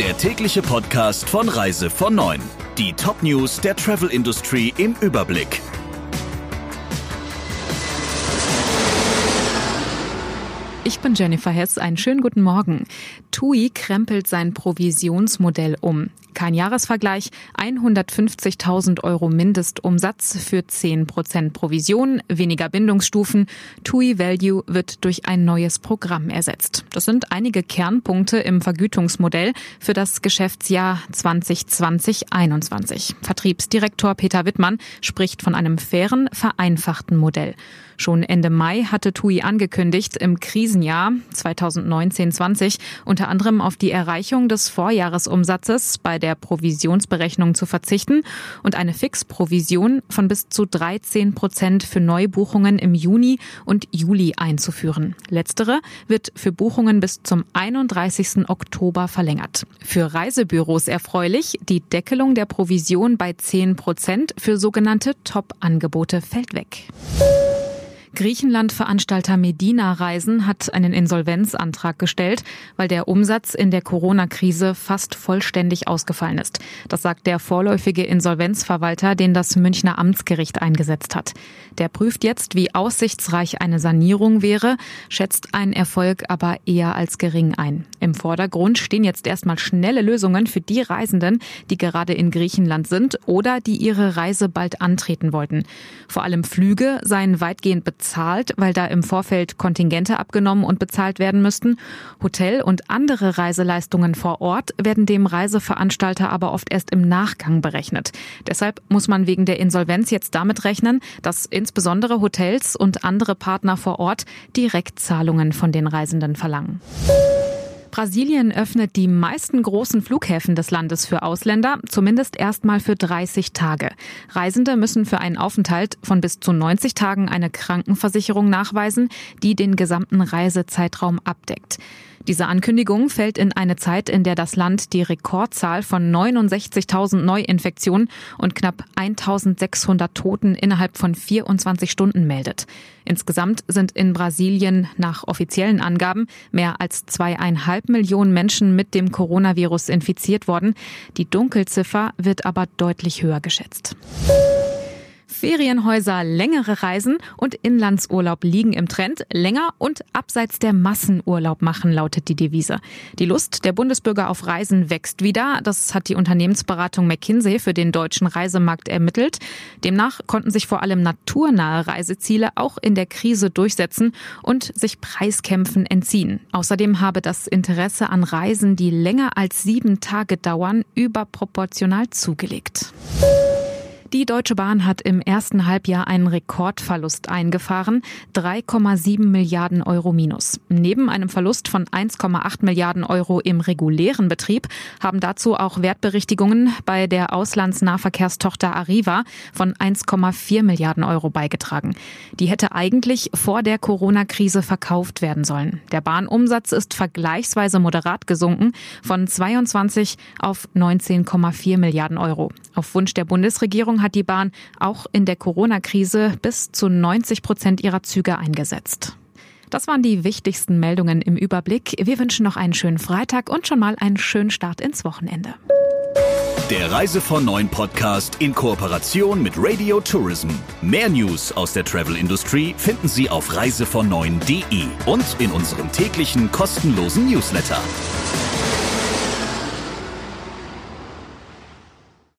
der tägliche Podcast von Reise von 9. Die Top-News der Travel Industry im Überblick. Ich bin Jennifer Hess. Einen schönen guten Morgen. TUI krempelt sein Provisionsmodell um. Kein Jahresvergleich, 150.000 Euro Mindestumsatz für 10 Prozent Provision, weniger Bindungsstufen. TUI Value wird durch ein neues Programm ersetzt. Das sind einige Kernpunkte im Vergütungsmodell für das Geschäftsjahr 2020-21. Vertriebsdirektor Peter Wittmann spricht von einem fairen, vereinfachten Modell. Schon Ende Mai hatte TUI angekündigt, im Krisenjahr 2019-20 unter anderem auf die Erreichung des Vorjahresumsatzes bei der Provisionsberechnung zu verzichten und eine Fixprovision von bis zu 13 Prozent für Neubuchungen im Juni und Juli einzuführen. Letztere wird für Buchungen bis zum 31. Oktober verlängert. Für Reisebüros erfreulich, die Deckelung der Provision bei 10 Prozent für sogenannte Top-Angebote fällt weg. Griechenland-Veranstalter Medina Reisen hat einen Insolvenzantrag gestellt, weil der Umsatz in der Corona-Krise fast vollständig ausgefallen ist. Das sagt der vorläufige Insolvenzverwalter, den das Münchner Amtsgericht eingesetzt hat. Der prüft jetzt, wie aussichtsreich eine Sanierung wäre, schätzt einen Erfolg aber eher als gering ein. Im Vordergrund stehen jetzt erstmal schnelle Lösungen für die Reisenden, die gerade in Griechenland sind oder die ihre Reise bald antreten wollten. Vor allem Flüge seien weitgehend bezahlt, weil da im Vorfeld Kontingente abgenommen und bezahlt werden müssten. Hotel und andere Reiseleistungen vor Ort werden dem Reiseveranstalter aber oft erst im Nachgang berechnet. Deshalb muss man wegen der Insolvenz jetzt damit rechnen, dass insbesondere Hotels und andere Partner vor Ort Direktzahlungen von den Reisenden verlangen. Brasilien öffnet die meisten großen Flughäfen des Landes für Ausländer, zumindest erstmal für 30 Tage. Reisende müssen für einen Aufenthalt von bis zu 90 Tagen eine Krankenversicherung nachweisen, die den gesamten Reisezeitraum abdeckt. Diese Ankündigung fällt in eine Zeit, in der das Land die Rekordzahl von 69.000 Neuinfektionen und knapp 1.600 Toten innerhalb von 24 Stunden meldet. Insgesamt sind in Brasilien nach offiziellen Angaben mehr als zweieinhalb Millionen Menschen mit dem Coronavirus infiziert worden. Die Dunkelziffer wird aber deutlich höher geschätzt. Ferienhäuser, längere Reisen und Inlandsurlaub liegen im Trend. Länger und abseits der Massenurlaub machen, lautet die Devise. Die Lust der Bundesbürger auf Reisen wächst wieder. Das hat die Unternehmensberatung McKinsey für den deutschen Reisemarkt ermittelt. Demnach konnten sich vor allem naturnahe Reiseziele auch in der Krise durchsetzen und sich Preiskämpfen entziehen. Außerdem habe das Interesse an Reisen, die länger als sieben Tage dauern, überproportional zugelegt. Die Deutsche Bahn hat im ersten Halbjahr einen Rekordverlust eingefahren, 3,7 Milliarden Euro minus. Neben einem Verlust von 1,8 Milliarden Euro im regulären Betrieb haben dazu auch Wertberichtigungen bei der Auslandsnahverkehrstochter Arriva von 1,4 Milliarden Euro beigetragen. Die hätte eigentlich vor der Corona-Krise verkauft werden sollen. Der Bahnumsatz ist vergleichsweise moderat gesunken von 22 auf 19,4 Milliarden Euro. Auf Wunsch der Bundesregierung hat die Bahn auch in der Corona-Krise bis zu 90 Prozent ihrer Züge eingesetzt. Das waren die wichtigsten Meldungen im Überblick. Wir wünschen noch einen schönen Freitag und schon mal einen schönen Start ins Wochenende. Der Reise von Neuen Podcast in Kooperation mit Radio Tourism. Mehr News aus der Travel Industry finden Sie auf reisevon und in unserem täglichen kostenlosen Newsletter.